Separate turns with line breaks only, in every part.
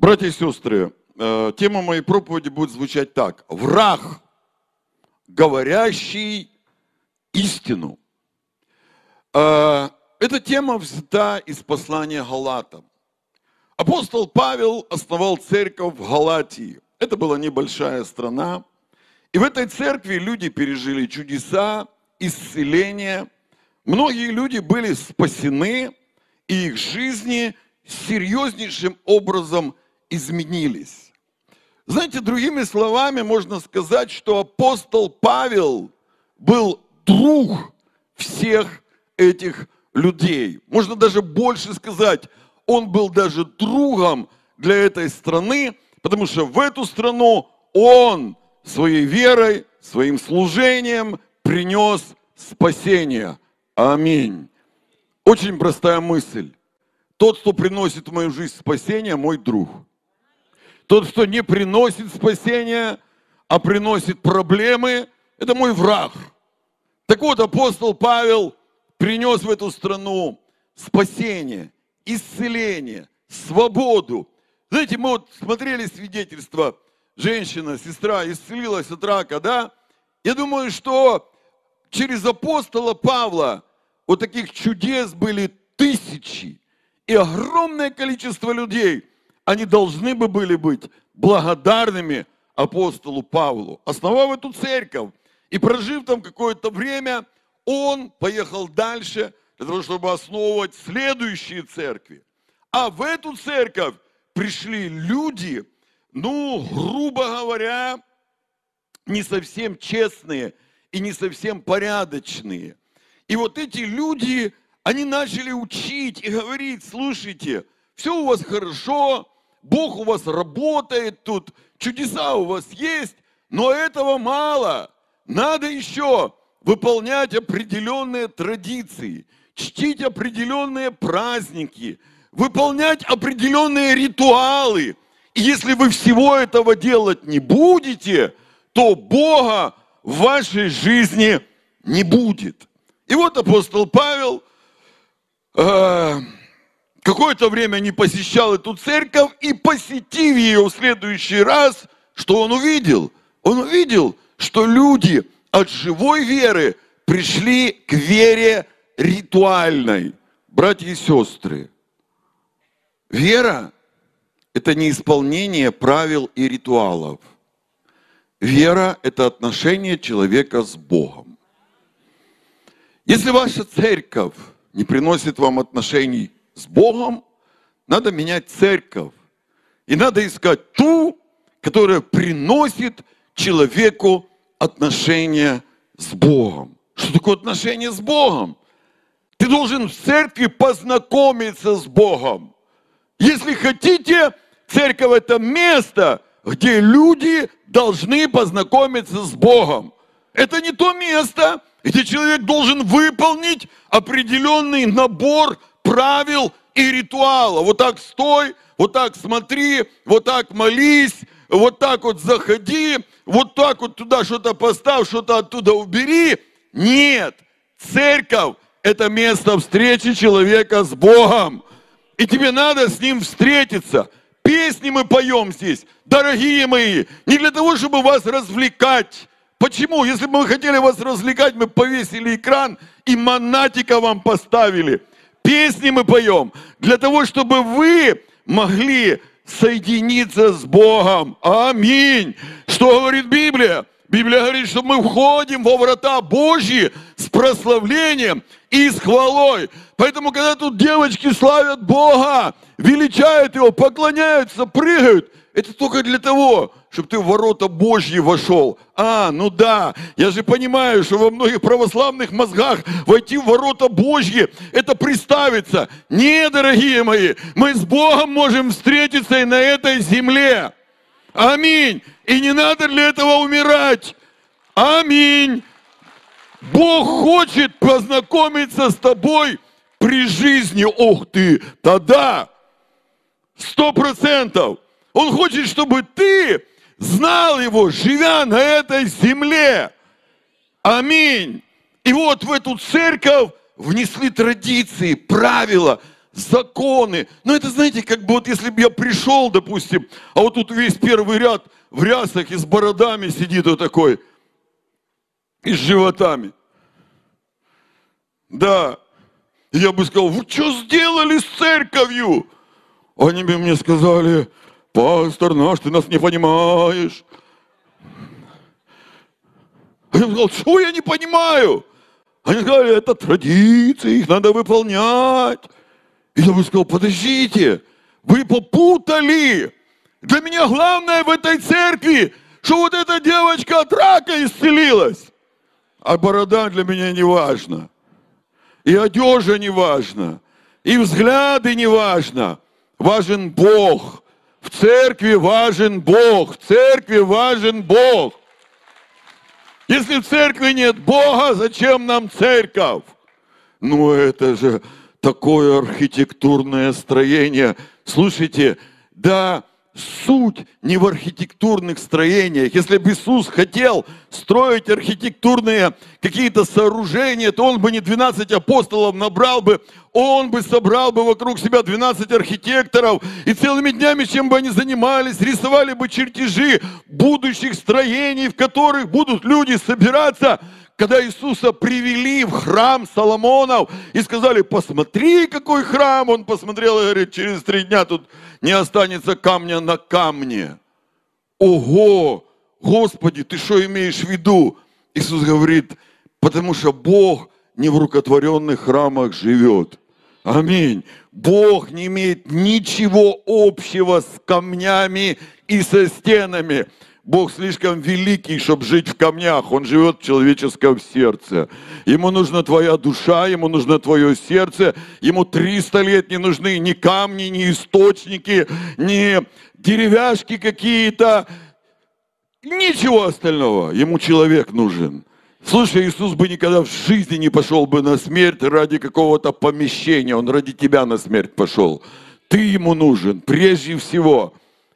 Братья и сестры, э, тема моей проповеди будет звучать так. Враг, говорящий истину. Э, эта тема взята из послания Галатам. Апостол Павел основал церковь в Галатии. Это была небольшая страна. И в этой церкви люди пережили чудеса, исцеления. Многие люди были спасены, и их жизни серьезнейшим образом изменились. Знаете, другими словами можно сказать, что апостол Павел был друг всех этих людей. Можно даже больше сказать, он был даже другом для этой страны, потому что в эту страну он своей верой, своим служением принес спасение. Аминь. Очень простая мысль. Тот, кто приносит в мою жизнь спасение, мой друг. Тот, кто не приносит спасения, а приносит проблемы, это мой враг. Так вот, апостол Павел принес в эту страну спасение, исцеление, свободу. Знаете, мы вот смотрели свидетельство, женщина, сестра исцелилась от рака, да? Я думаю, что через апостола Павла вот таких чудес были тысячи и огромное количество людей, они должны бы были быть благодарными апостолу Павлу. Основав эту церковь и прожив там какое-то время, он поехал дальше для того, чтобы основывать следующие церкви. А в эту церковь пришли люди, ну, грубо говоря, не совсем честные и не совсем порядочные. И вот эти люди, они начали учить и говорить, слушайте, все у вас хорошо, Бог у вас работает тут, чудеса у вас есть, но этого мало. Надо еще выполнять определенные традиции, чтить определенные праздники, выполнять определенные ритуалы. И если вы всего этого делать не будете, то Бога в вашей жизни не будет. И вот апостол Павел э, какое-то время не посещал эту церковь и посетив ее в следующий раз, что он увидел? Он увидел, что люди от живой веры пришли к вере ритуальной. Братья и сестры, вера – это не исполнение правил и ритуалов. Вера – это отношение человека с Богом. Если ваша церковь не приносит вам отношений с Богом, надо менять церковь. И надо искать ту, которая приносит человеку отношения с Богом. Что такое отношение с Богом? Ты должен в церкви познакомиться с Богом. Если хотите, церковь это место, где люди должны познакомиться с Богом. Это не то место, где человек должен выполнить определенный набор правил и ритуала. Вот так стой, вот так смотри, вот так молись, вот так вот заходи, вот так вот туда что-то поставь, что-то оттуда убери. Нет, церковь – это место встречи человека с Богом. И тебе надо с ним встретиться. Песни мы поем здесь, дорогие мои, не для того, чтобы вас развлекать, Почему? Если бы мы хотели вас развлекать, мы повесили экран и монатика вам поставили. Песни мы поем для того, чтобы вы могли соединиться с Богом. Аминь. Что говорит Библия? Библия говорит, что мы входим во врата Божьи с прославлением и с хвалой. Поэтому, когда тут девочки славят Бога, величают Его, поклоняются, прыгают, это только для того, чтобы ты в ворота Божьи вошел. А, ну да, я же понимаю, что во многих православных мозгах войти в ворота Божьи – это представиться. Не, дорогие мои, мы с Богом можем встретиться и на этой земле. Аминь. И не надо для этого умирать. Аминь. Бог хочет познакомиться с тобой при жизни. Ох ты, тогда сто процентов. Он хочет, чтобы ты знал его, живя на этой земле. Аминь. И вот в эту церковь внесли традиции, правила, законы. Но это, знаете, как бы вот если бы я пришел, допустим, а вот тут весь первый ряд в рясах и с бородами сидит вот такой, и с животами. Да. Я бы сказал, вы что сделали с церковью? Они бы мне сказали, пастор наш, ты нас не понимаешь. Я сказал, что я не понимаю? Они сказали, это традиции, их надо выполнять. И я бы сказал, подождите, вы попутали. Для меня главное в этой церкви, что вот эта девочка от рака исцелилась. А борода для меня не важна. И одежа не важна. И взгляды не важно. Важен Бог. В церкви важен Бог. В церкви важен Бог. Если в церкви нет Бога, зачем нам церковь? Ну это же такое архитектурное строение. Слушайте, да, суть не в архитектурных строениях. Если бы Иисус хотел строить архитектурные какие-то сооружения, то он бы не 12 апостолов набрал бы, он бы собрал бы вокруг себя 12 архитекторов, и целыми днями, чем бы они занимались, рисовали бы чертежи будущих строений, в которых будут люди собираться, когда Иисуса привели в храм Соломонов и сказали, посмотри, какой храм, он посмотрел и говорит, через три дня тут не останется камня на камне. Ого, Господи, ты что имеешь в виду? Иисус говорит, потому что Бог не в рукотворенных храмах живет. Аминь. Бог не имеет ничего общего с камнями и со стенами. Бог слишком великий, чтобы жить в камнях. Он живет в человеческом сердце. Ему нужна твоя душа, ему нужно твое сердце. Ему 300 лет не нужны ни камни, ни источники, ни деревяшки какие-то. Ничего остального. Ему человек нужен. Слушай, Иисус бы никогда в жизни не пошел бы на смерть ради какого-то помещения. Он ради тебя на смерть пошел. Ты ему нужен прежде всего.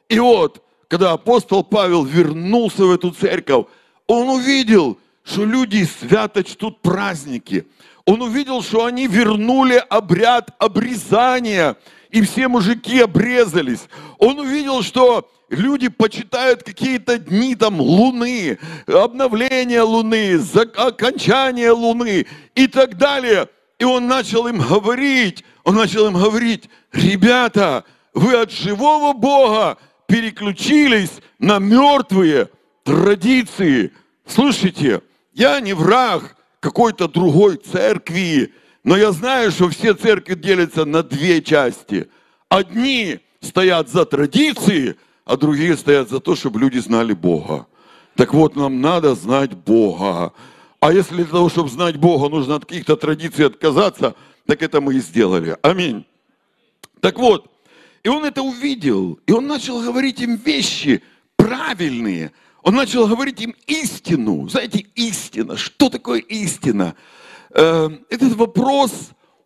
И вот, когда апостол Павел вернулся в эту церковь, он увидел, что люди свято чтут праздники. Он увидел, что они вернули обряд обрезания, и все мужики обрезались. Он увидел, что люди почитают какие-то дни там луны, обновление луны, окончание луны и так далее. И он начал им говорить, он начал им говорить, ребята, вы от живого Бога переключились на мертвые традиции. Слушайте, я не враг какой-то другой церкви, но я знаю, что все церкви делятся на две части. Одни стоят за традиции, а другие стоят за то, чтобы люди знали Бога. Так вот, нам надо знать Бога. А если для того, чтобы знать Бога, нужно от каких-то традиций отказаться, так это мы и сделали. Аминь. Так вот, и он это увидел, и он начал говорить им вещи правильные. Он начал говорить им истину. Знаете, истина. Что такое истина? Э, этот вопрос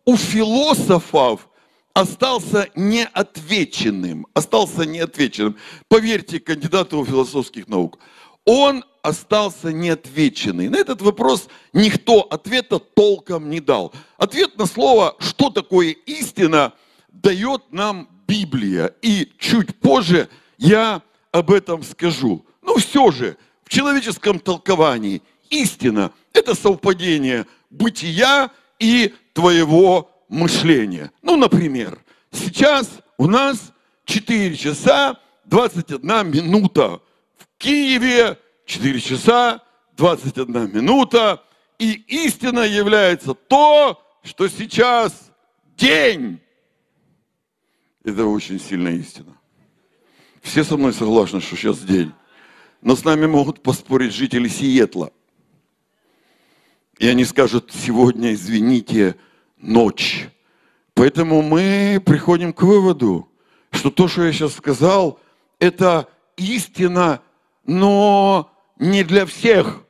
у философов остался неотвеченным. Остался неотвеченным. Поверьте кандидату философских наук. Он остался неотвеченный. На этот вопрос никто ответа толком не дал. Ответ на слово, что такое истина, дает нам Библия. И чуть позже я об этом скажу. Но все же, в человеческом толковании истина – это совпадение бытия и твоего мышления. Ну, например, сейчас у нас 4 часа 21 минута. В Киеве 4 часа 21 минута. И истина является то, что сейчас день. Это очень сильная истина. Все со мной согласны, что сейчас день. Но с нами могут поспорить жители Сиетла. И они скажут, сегодня, извините, ночь. Поэтому мы приходим к выводу, что то, что я сейчас сказал, это истина, но не для всех,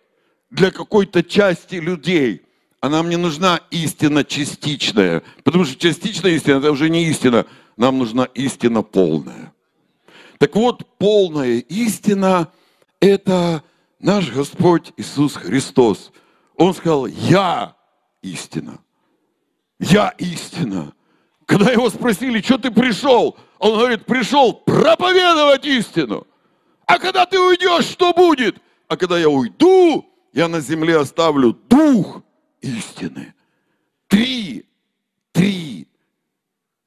для какой-то части людей. А нам не нужна истина частичная, потому что частичная истина – это уже не истина, нам нужна истина полная. Так вот, полная истина – это наш Господь Иисус Христос. Он сказал, я истина. Я истина. Когда его спросили, что ты пришел, он говорит, пришел проповедовать истину. А когда ты уйдешь, что будет? А когда я уйду, я на земле оставлю дух истины. Три,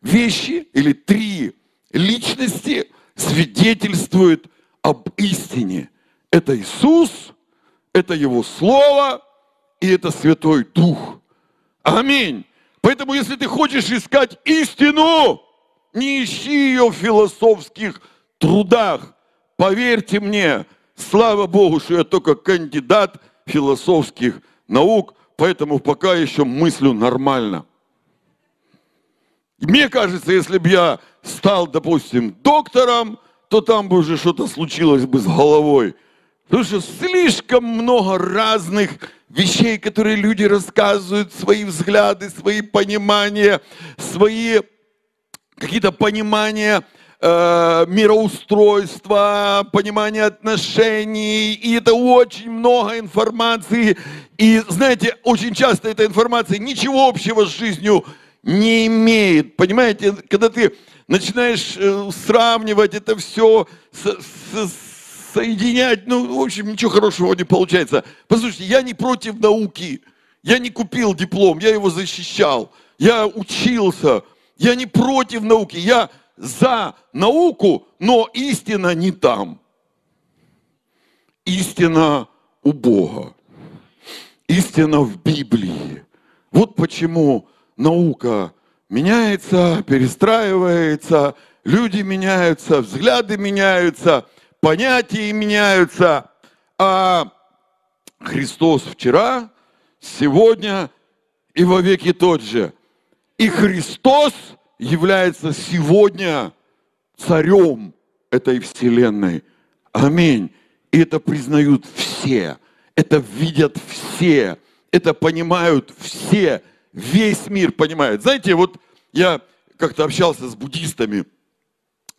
вещи или три личности свидетельствуют об истине. Это Иисус, это Его Слово и это Святой Дух. Аминь. Поэтому, если ты хочешь искать истину, не ищи ее в философских трудах. Поверьте мне, слава Богу, что я только кандидат философских наук, поэтому пока еще мыслю нормально. Мне кажется, если бы я стал, допустим, доктором, то там бы уже что-то случилось бы с головой. Потому что слишком много разных вещей, которые люди рассказывают, свои взгляды, свои понимания, свои какие-то понимания э, мироустройства, понимания отношений, и это очень много информации. И знаете, очень часто эта информация ничего общего с жизнью не имеет. Понимаете, когда ты начинаешь э, сравнивать это все с, с, соединять, ну, в общем, ничего хорошего не получается. Послушайте, я не против науки. Я не купил диплом, я его защищал. Я учился. Я не против науки. Я за науку, но истина не там. Истина у Бога. Истина в Библии. Вот почему наука меняется, перестраивается, люди меняются, взгляды меняются – понятия меняются, а Христос вчера, сегодня и во веки тот же. И Христос является сегодня царем этой вселенной. Аминь. И это признают все, это видят все, это понимают все, весь мир понимает. Знаете, вот я как-то общался с буддистами,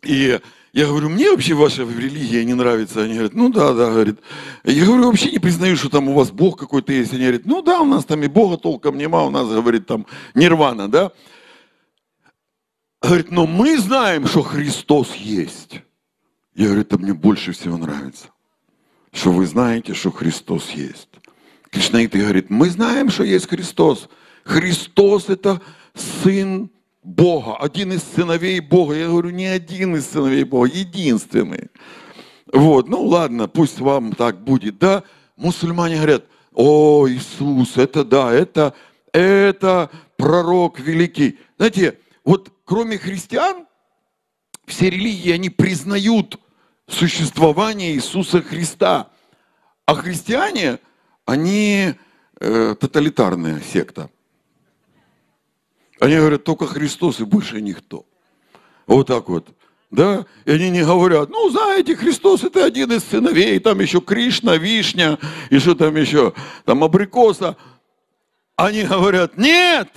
и я говорю, мне вообще ваша религия не нравится. Они говорят, ну да, да, говорит. Я говорю, вообще не признаю, что там у вас Бог какой-то есть. Они говорят, ну да, у нас там и Бога толком нема, у нас, говорит, там нирвана, да. Говорит, но мы знаем, что Христос есть. Я говорю, это мне больше всего нравится. Что вы знаете, что Христос есть. Кришнаиты говорит, мы знаем, что есть Христос. Христос это Сын Бога, один из сыновей Бога. Я говорю, не один из сыновей Бога, единственный. Вот, ну ладно, пусть вам так будет, да. Мусульмане говорят, о, Иисус, это да, это, это пророк великий. Знаете, вот кроме христиан, все религии, они признают существование Иисуса Христа. А христиане, они э, тоталитарная секта. Они говорят, только Христос и больше никто. Вот так вот. Да? И они не говорят, ну, знаете, Христос это один из сыновей, там еще Кришна, Вишня, и что там еще, там абрикоса. Они говорят, нет,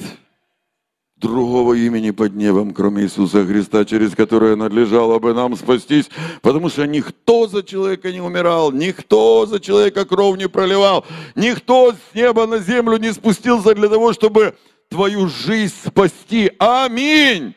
другого имени под небом, кроме Иисуса Христа, через которое надлежало бы нам спастись, потому что никто за человека не умирал, никто за человека кровь не проливал, никто с неба на землю не спустился для того, чтобы твою жизнь спасти. Аминь.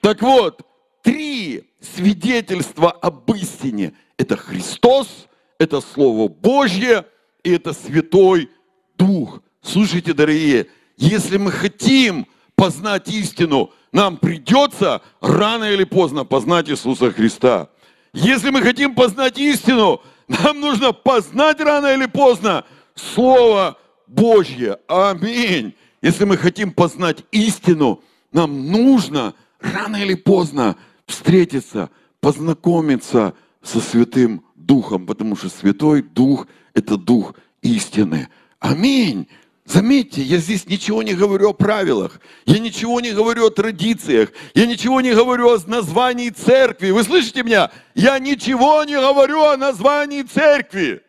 Так вот, три свидетельства об истине. Это Христос, это Слово Божье и это Святой Дух. Слушайте, дорогие, если мы хотим познать истину, нам придется рано или поздно познать Иисуса Христа. Если мы хотим познать истину, нам нужно познать рано или поздно Слово Божье. Аминь. Если мы хотим познать истину, нам нужно рано или поздно встретиться, познакомиться со Святым Духом, потому что Святой Дух – это Дух истины. Аминь. Заметьте, я здесь ничего не говорю о правилах, я ничего не говорю о традициях, я ничего не говорю о названии церкви. Вы слышите меня? Я ничего не говорю о названии церкви.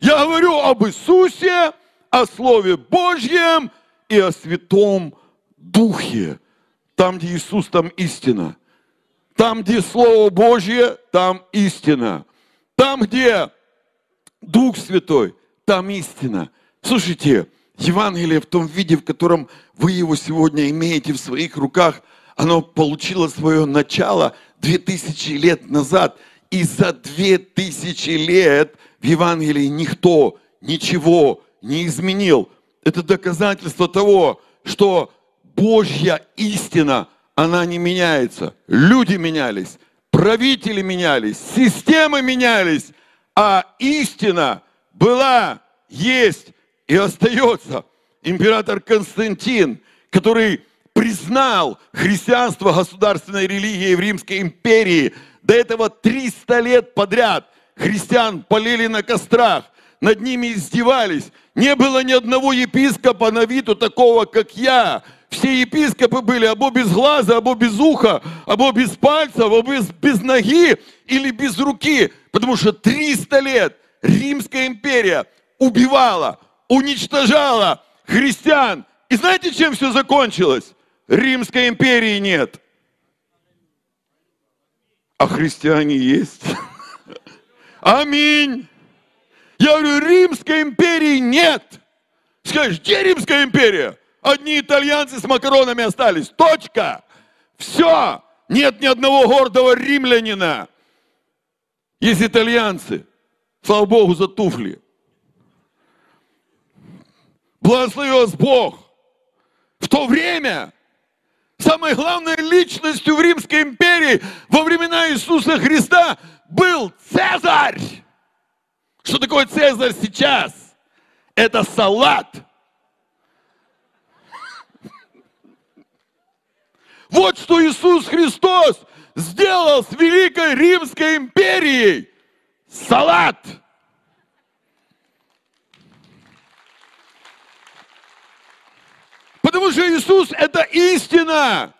Я говорю об Иисусе, о Слове Божьем – и о Святом Духе. Там, где Иисус, там истина. Там, где Слово Божье, там истина. Там, где Дух Святой, там истина. Слушайте, Евангелие в том виде, в котором вы его сегодня имеете в своих руках, оно получило свое начало 2000 лет назад. И за 2000 лет в Евангелии никто ничего не изменил. Это доказательство того, что Божья истина, она не меняется. Люди менялись, правители менялись, системы менялись, а истина была, есть и остается. Император Константин, который признал христианство государственной религией в Римской империи, до этого 300 лет подряд христиан полили на кострах, над ними издевались. Не было ни одного епископа на виду такого, как я. Все епископы были або без глаза, або без уха, або без пальца, або без, без ноги или без руки. Потому что 300 лет Римская империя убивала, уничтожала христиан. И знаете, чем все закончилось? Римской империи нет. А христиане есть. Аминь. Я говорю, Римской империи нет. Скажешь, где Римская империя? Одни итальянцы с макаронами остались. Точка. Все. Нет ни одного гордого римлянина. Есть итальянцы. Слава Богу за туфли. Благослови вас Бог. В то время самой главной личностью в Римской империи во времена Иисуса Христа был Цезарь. Что такое Цезарь сейчас? Это салат. Вот что Иисус Христос сделал с Великой Римской империей. Салат. Потому что Иисус это истина,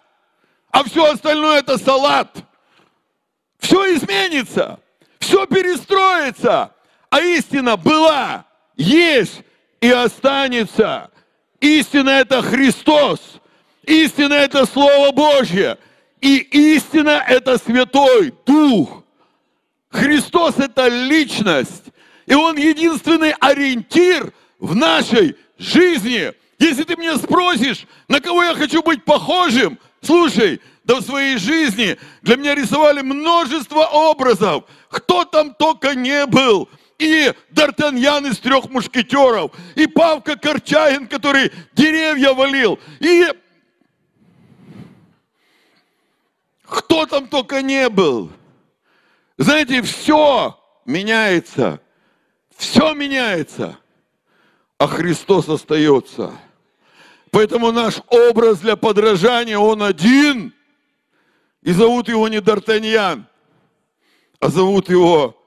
а все остальное это салат. Все изменится, все перестроится, а истина была, есть и останется. Истина это Христос, истина это Слово Божье, и истина это Святой Дух. Христос это личность, и Он единственный ориентир в нашей жизни – если ты меня спросишь, на кого я хочу быть похожим, слушай, да в своей жизни для меня рисовали множество образов. Кто там только не был. И Д'Артаньян из трех мушкетеров, и Павка Корчагин, который деревья валил, и кто там только не был. Знаете, все меняется. Все меняется. А Христос остается. Поэтому наш образ для подражания, он один. И зовут его не Д'Артаньян, а зовут его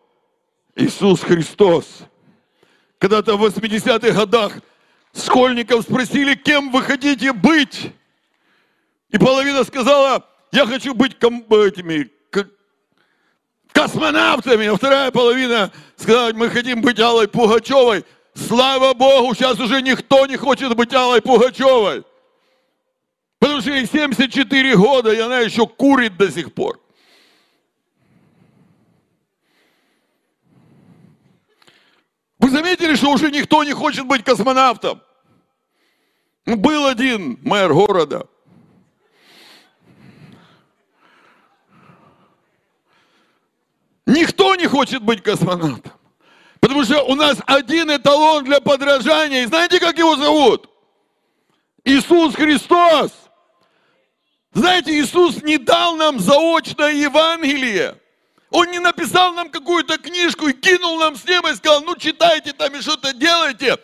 Иисус Христос. Когда-то в 80-х годах школьников спросили, кем вы хотите быть. И половина сказала, я хочу быть этими космонавтами, а вторая половина сказала, мы хотим быть Аллой Пугачевой. Слава Богу, сейчас уже никто не хочет быть Аллой Пугачевой. Потому что ей 74 года, и она еще курит до сих пор. Вы заметили, что уже никто не хочет быть космонавтом? Ну, был один мэр города. Никто не хочет быть космонавтом. Потому что у нас один эталон для подражания. И знаете, как его зовут? Иисус Христос. Знаете, Иисус не дал нам заочное Евангелие. Он не написал нам какую-то книжку и кинул нам с неба и сказал, ну читайте там и что-то делайте.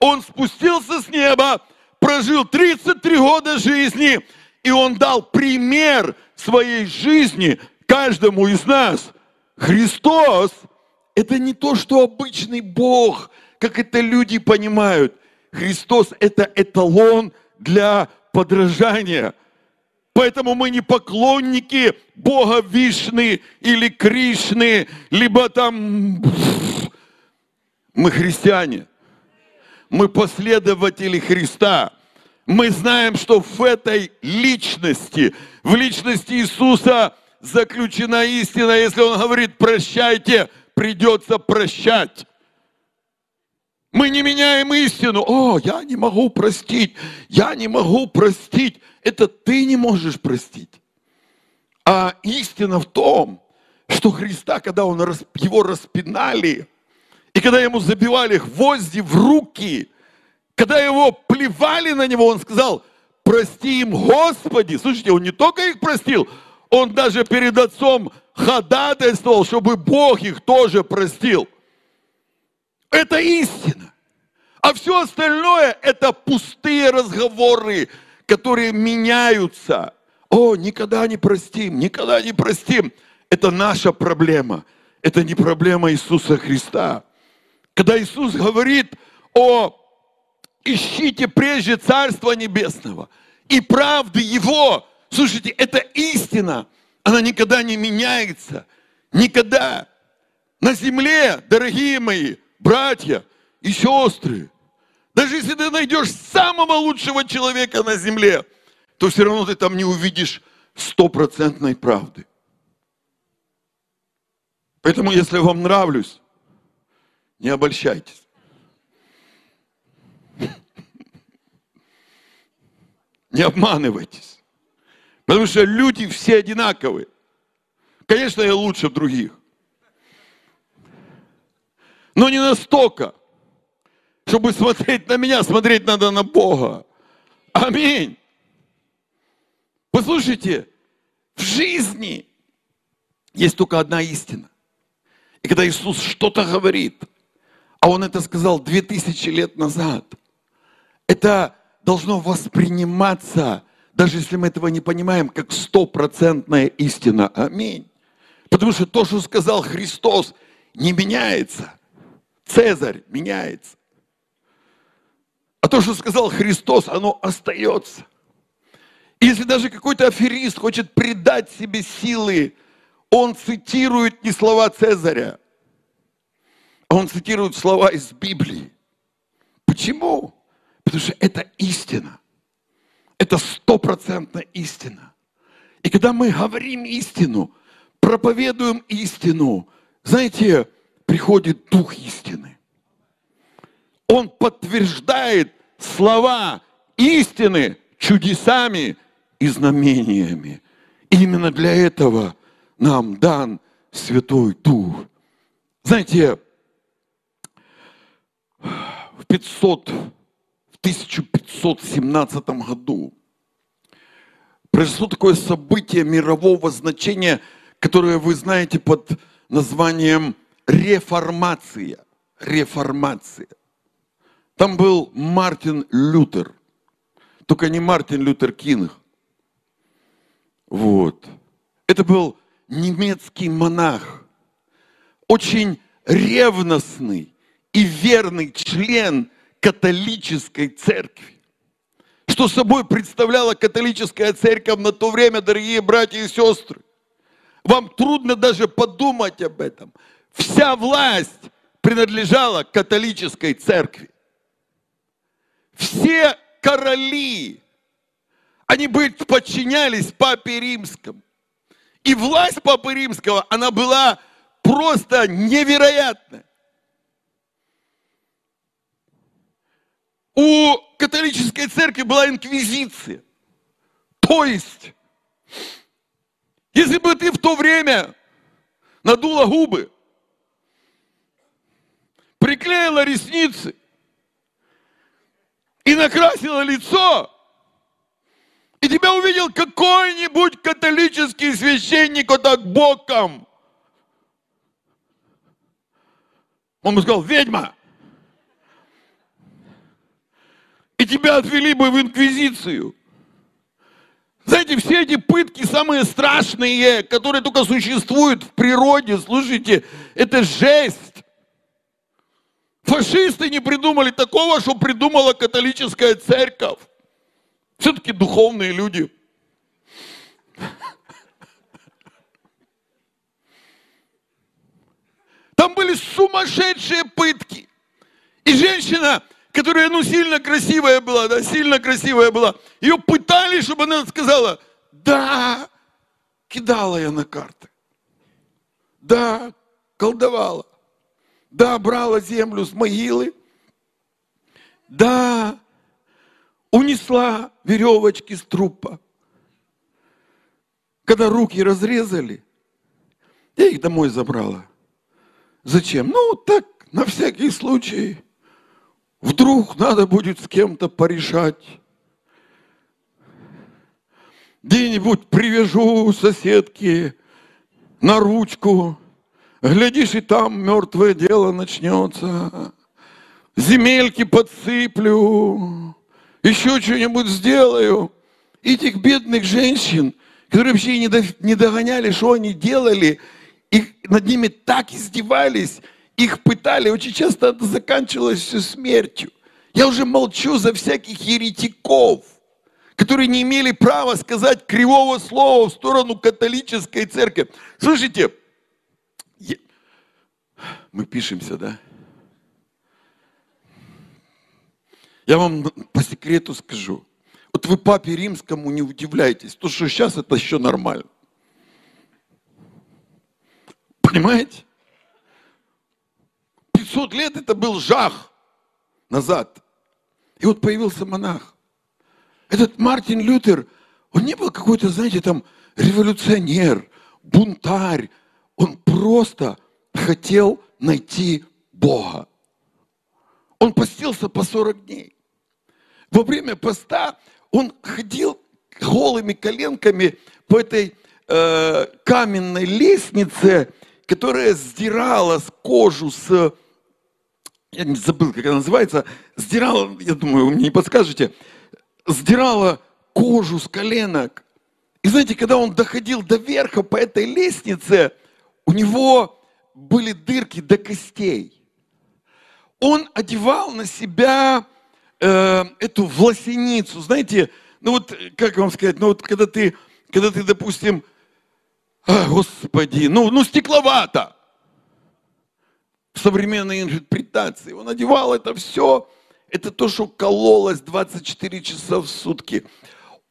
Он спустился с неба, прожил 33 года жизни, и он дал пример своей жизни каждому из нас. Христос – это не то, что обычный Бог, как это люди понимают. Христос – это эталон для подражания. Поэтому мы не поклонники Бога Вишны или Кришны, либо там... Мы христиане. Мы последователи Христа. Мы знаем, что в этой личности, в личности Иисуса заключена истина. Если Он говорит «прощайте», придется прощать. Мы не меняем истину. О, я не могу простить, я не могу простить. Это ты не можешь простить. А истина в том, что Христа, когда он, его распинали, и когда ему забивали гвозди в руки, когда его плевали на него, он сказал, прости им, Господи. Слушайте, он не только их простил, он даже перед отцом ходатайствовал, чтобы Бог их тоже простил. Это истина. А все остальное это пустые разговоры, которые меняются. О, никогда не простим, никогда не простим. Это наша проблема. Это не проблема Иисуса Христа. Когда Иисус говорит о ищите прежде Царства Небесного и правды Его, слушайте, это истина, она никогда не меняется, никогда. На земле, дорогие мои братья и сестры, даже если ты найдешь самого лучшего человека на земле, то все равно ты там не увидишь стопроцентной правды. Поэтому, если вам нравлюсь, не обольщайтесь. Не обманывайтесь. Потому что люди все одинаковые. Конечно, я лучше других. Но не настолько, чтобы смотреть на меня, смотреть надо на Бога. Аминь. Послушайте, в жизни есть только одна истина. И когда Иисус что-то говорит, а Он это сказал две тысячи лет назад, это должно восприниматься, даже если мы этого не понимаем, как стопроцентная истина. Аминь. Потому что то, что сказал Христос, не меняется. Цезарь меняется. А то, что сказал Христос, оно остается. Если даже какой-то аферист хочет придать себе силы, он цитирует не слова Цезаря, а он цитирует слова из Библии. Почему? Потому что это истина. Это стопроцентная истина. И когда мы говорим истину, проповедуем истину, знаете, приходит Дух истины. Он подтверждает слова истины чудесами и знамениями. Именно для этого нам дан Святой Дух. Знаете, в 500, в 1517 году произошло такое событие мирового значения, которое вы знаете под названием реформация. Реформация. Там был Мартин Лютер. Только не Мартин Лютер Кинг. Вот. Это был немецкий монах. Очень ревностный и верный член католической церкви. Что собой представляла католическая церковь на то время, дорогие братья и сестры? Вам трудно даже подумать об этом. Вся власть принадлежала католической церкви. Все короли, они подчинялись папе римскому. И власть папы римского, она была просто невероятная. У католической церкви была инквизиция. То есть, если бы ты в то время надула губы, приклеила ресницы и накрасила лицо, и тебя увидел какой-нибудь католический священник вот так боком, он бы сказал, ведьма. И тебя отвели бы в инквизицию. Знаете, все эти пытки самые страшные, которые только существуют в природе, слушайте, это жесть. Фашисты не придумали такого, что придумала католическая церковь. Все-таки духовные люди. Там были сумасшедшие пытки. И женщина, которая, ну, сильно красивая была, да, сильно красивая была, ее пытали, чтобы она сказала, да, кидала я на карты. Да, колдовала. Да, брала землю с могилы. Да, унесла веревочки с трупа. Когда руки разрезали, я их домой забрала. Зачем? Ну, так, на всякий случай. Вдруг надо будет с кем-то порешать. Где-нибудь привяжу соседки на ручку. Глядишь, и там мертвое дело начнется. Земельки подсыплю. Еще что-нибудь сделаю. Этих бедных женщин, которые вообще не догоняли, что они делали, их, над ними так издевались, их пытали, очень часто это заканчивалось все смертью. Я уже молчу за всяких еретиков, которые не имели права сказать кривого слова в сторону католической церкви. Слушайте. Мы пишемся, да? Я вам по секрету скажу. Вот вы папе римскому не удивляйтесь, то что сейчас это еще нормально. Понимаете? 500 лет это был жах назад. И вот появился монах. Этот Мартин Лютер, он не был какой-то, знаете, там революционер, бунтарь. Он просто хотел найти Бога. Он постился по 40 дней. Во время поста он ходил голыми коленками по этой э, каменной лестнице которая сдирала с кожу с... Я не забыл, как она называется. Сдирала, я думаю, вы мне не подскажете. Сдирала кожу с коленок. И знаете, когда он доходил до верха по этой лестнице, у него были дырки до костей. Он одевал на себя э, эту власеницу. Знаете, ну вот, как вам сказать, ну вот когда ты, когда ты, допустим, а, Господи, ну, ну стекловато. В современной интерпретации. Он одевал это все. Это то, что кололось 24 часа в сутки.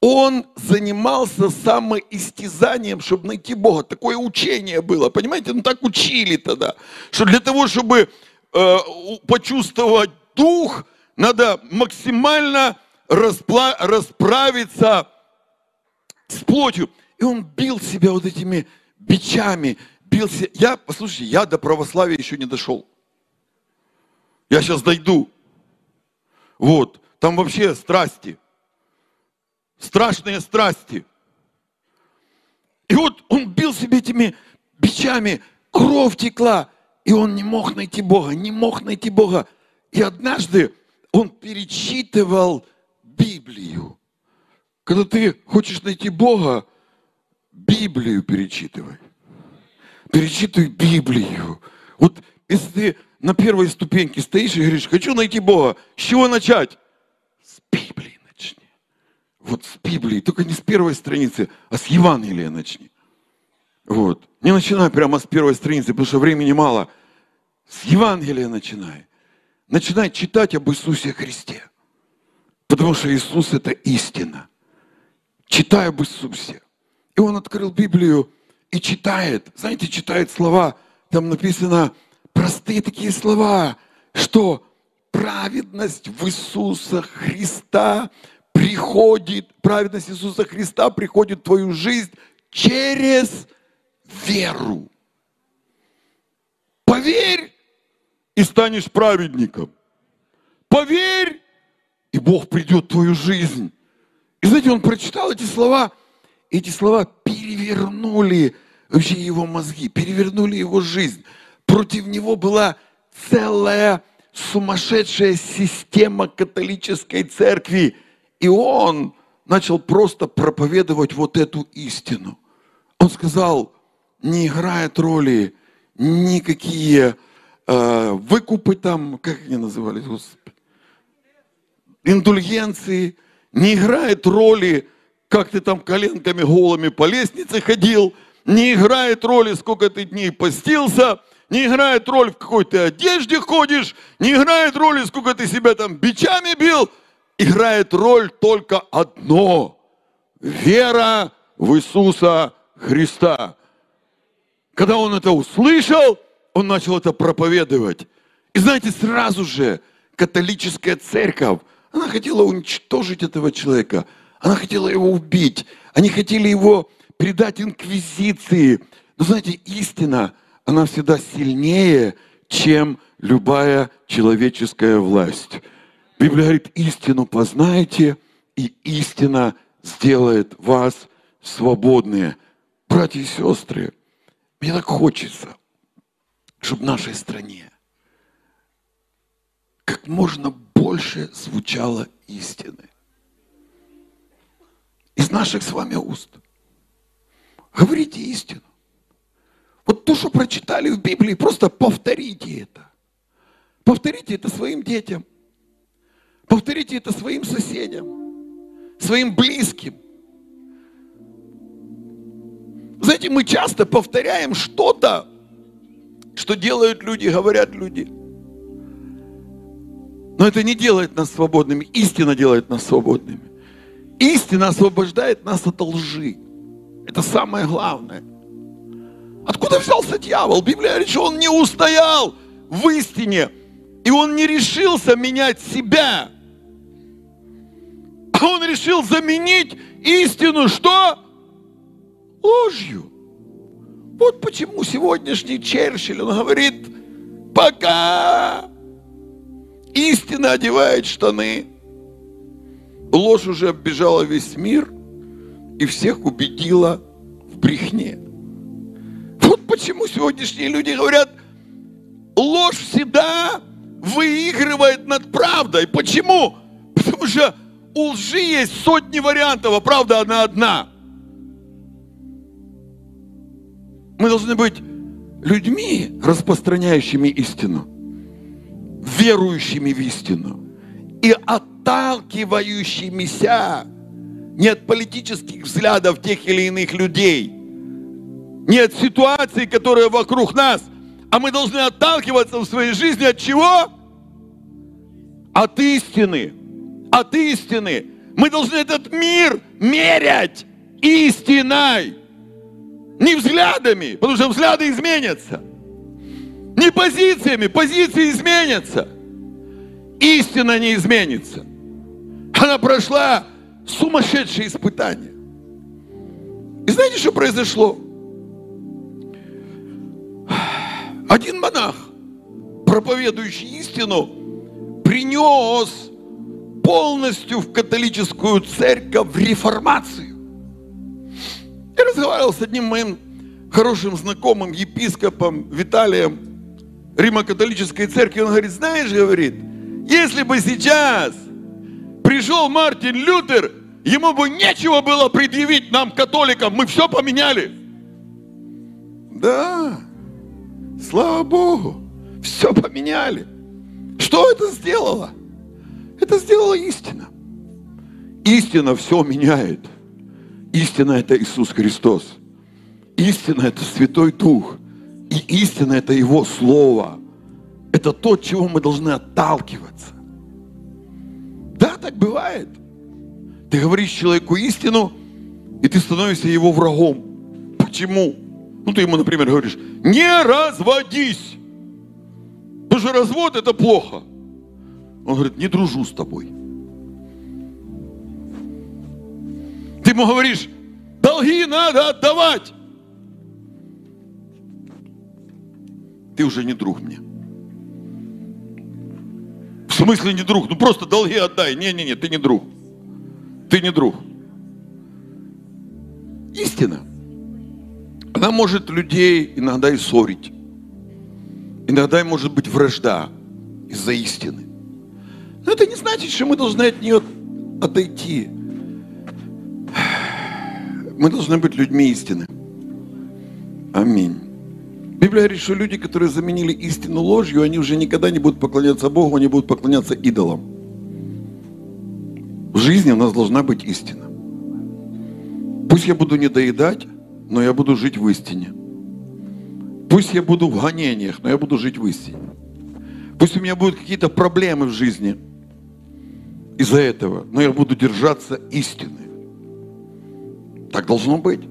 Он занимался самоистязанием, чтобы найти Бога. Такое учение было, понимаете? Ну так учили тогда. Что для того, чтобы э, почувствовать дух, надо максимально распла- расправиться с плотью. И он бил себя вот этими бичами, бился. Я, послушайте, я до православия еще не дошел. Я сейчас дойду. Вот, там вообще страсти. Страшные страсти. И вот он бил себя этими бичами, кровь текла, и он не мог найти Бога, не мог найти Бога. И однажды он перечитывал Библию. Когда ты хочешь найти Бога, Библию перечитывай. Перечитывай Библию. Вот если ты на первой ступеньке стоишь и говоришь, хочу найти Бога, с чего начать? Вот с Библии, только не с первой страницы, а с Евангелия начни. Вот. Не начинай прямо с первой страницы, потому что времени мало. С Евангелия начинай. Начинай читать об Иисусе Христе. Потому что Иисус это истина. Читай об Иисусе. И он открыл Библию и читает, знаете, читает слова, там написано простые такие слова, что праведность в Иисуса Христа приходит, праведность Иисуса Христа приходит в твою жизнь через веру. Поверь, и станешь праведником. Поверь, и Бог придет в твою жизнь. И знаете, он прочитал эти слова – эти слова перевернули вообще его мозги, перевернули его жизнь. Против него была целая сумасшедшая система католической церкви. И он начал просто проповедовать вот эту истину. Он сказал, не играет роли никакие э, выкупы там, как они назывались, Господи, индульгенции, не играет роли как ты там коленками голыми по лестнице ходил, не играет роли, сколько ты дней постился, не играет роль, в какой ты одежде ходишь, не играет роли, сколько ты себя там бичами бил, играет роль только одно – вера в Иисуса Христа. Когда он это услышал, он начал это проповедовать. И знаете, сразу же католическая церковь, Она хотела уничтожить этого человека. Она хотела его убить. Они хотели его предать инквизиции. Но знаете, истина, она всегда сильнее, чем любая человеческая власть. Библия говорит, истину познаете, и истина сделает вас свободные. Братья и сестры, мне так хочется, чтобы в нашей стране как можно больше звучало истины. Из наших с вами уст. Говорите истину. Вот то, что прочитали в Библии, просто повторите это. Повторите это своим детям. Повторите это своим соседям, своим близким. Знаете, мы часто повторяем что-то, что делают люди, говорят люди. Но это не делает нас свободными. Истина делает нас свободными. Истина освобождает нас от лжи. Это самое главное. Откуда взялся дьявол? Библия говорит, что он не устоял в истине. И он не решился менять себя. А он решил заменить истину что? Ложью. Вот почему сегодняшний Черчилль, он говорит, пока истина одевает штаны, ложь уже оббежала весь мир и всех убедила в брехне. Вот почему сегодняшние люди говорят, ложь всегда выигрывает над правдой. Почему? Потому что у лжи есть сотни вариантов, а правда она одна. Мы должны быть людьми, распространяющими истину, верующими в истину и отталкивающимися не от политических взглядов тех или иных людей, не от ситуации, которая вокруг нас, а мы должны отталкиваться в своей жизни от чего? От истины от истины. Мы должны этот мир мерять истиной. Не взглядами, потому что взгляды изменятся. Не позициями, позиции изменятся. Истина не изменится. Она прошла сумасшедшие испытания. И знаете, что произошло? Один монах, проповедующий истину, принес полностью в католическую церковь, в реформацию. Я разговаривал с одним моим хорошим знакомым, епископом Виталием Римо-католической церкви. Он говорит, знаешь, говорит, если бы сейчас пришел Мартин Лютер, ему бы нечего было предъявить нам, католикам, мы все поменяли. Да, слава Богу, все поменяли. Что это сделало? Это сделала истина. Истина все меняет. Истина – это Иисус Христос. Истина – это Святой Дух. И истина – это Его Слово. Это то, от чего мы должны отталкиваться. Да, так бывает. Ты говоришь человеку истину, и ты становишься его врагом. Почему? Ну, ты ему, например, говоришь, не разводись. Потому что развод – это плохо. Он говорит, не дружу с тобой. Ты ему говоришь, долги надо отдавать. Ты уже не друг мне. В смысле не друг? Ну просто долги отдай. Не-не-не, ты не друг. Ты не друг. Истина. Она может людей иногда и ссорить. Иногда может быть вражда из-за истины. Но это не значит, что мы должны от нее отойти. Мы должны быть людьми истины. Аминь. Библия говорит, что люди, которые заменили истину ложью, они уже никогда не будут поклоняться Богу, они будут поклоняться идолам. В жизни у нас должна быть истина. Пусть я буду не доедать, но я буду жить в истине. Пусть я буду в гонениях, но я буду жить в истине. Пусть у меня будут какие-то проблемы в жизни – из-за этого, но я буду держаться истины. Так должно быть.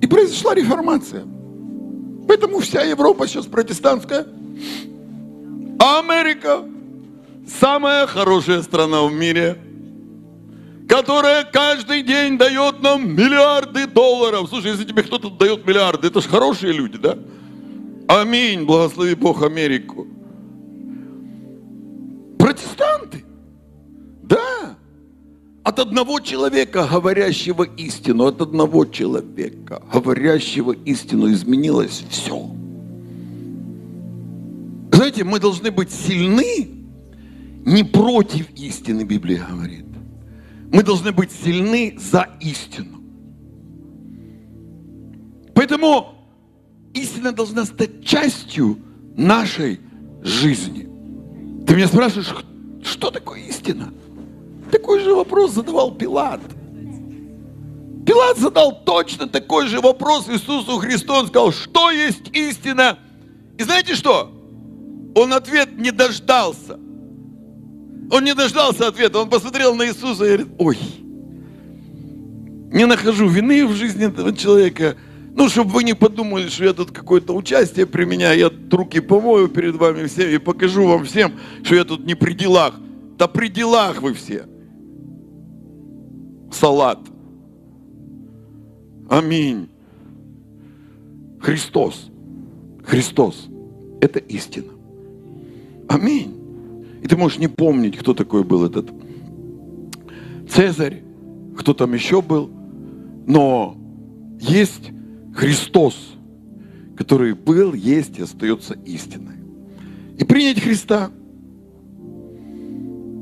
И произошла реформация. Поэтому вся Европа сейчас протестантская. Америка самая хорошая страна в мире, которая каждый день дает нам миллиарды долларов. Слушай, если тебе кто-то дает миллиарды, это же хорошие люди, да? Аминь, благослови Бог Америку. Протестанты. Да. От одного человека, говорящего истину, от одного человека, говорящего истину, изменилось все. Знаете, мы должны быть сильны не против истины, Библия говорит. Мы должны быть сильны за истину. Поэтому истина должна стать частью нашей жизни. Меня спрашиваешь, что такое истина? Такой же вопрос задавал Пилат. Пилат задал точно такой же вопрос Иисусу Христу. Он сказал, что есть истина? И знаете что? Он ответ не дождался. Он не дождался ответа. Он посмотрел на Иисуса и говорит, ой, не нахожу вины в жизни этого человека. Ну, чтобы вы не подумали, что я тут какое-то участие применяю, я руки помою перед вами всеми и покажу вам всем, что я тут не при делах. Да при делах вы все. Салат. Аминь. Христос. Христос. Это истина. Аминь. И ты можешь не помнить, кто такой был этот Цезарь, кто там еще был. Но есть Христос, который был, есть и остается истиной. И принять Христа,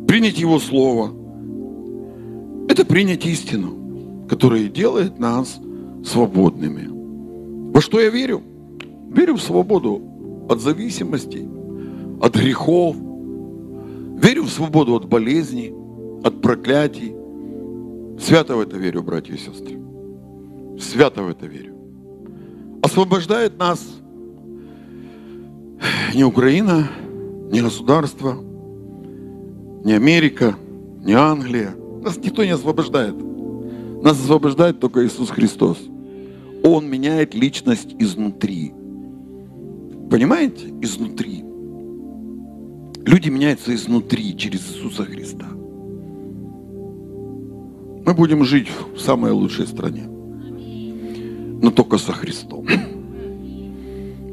принять Его Слово, это принять истину, которая делает нас свободными. Во что я верю? Верю в свободу от зависимостей, от грехов. Верю в свободу от болезней, от проклятий. Свято в это верю, братья и сестры. Свято в это верю. Освобождает нас не Украина, не государство, не Америка, не Англия. Нас никто не освобождает. Нас освобождает только Иисус Христос. Он меняет личность изнутри. Понимаете? Изнутри. Люди меняются изнутри, через Иисуса Христа. Мы будем жить в самой лучшей стране. Но только со Христом.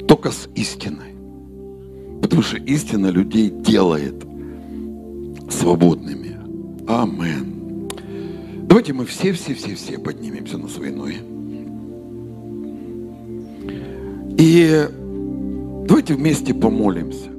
Только с истиной. Потому что истина людей делает свободными. Амен. Давайте мы все-все-все-все поднимемся на свои ноги. И давайте вместе помолимся.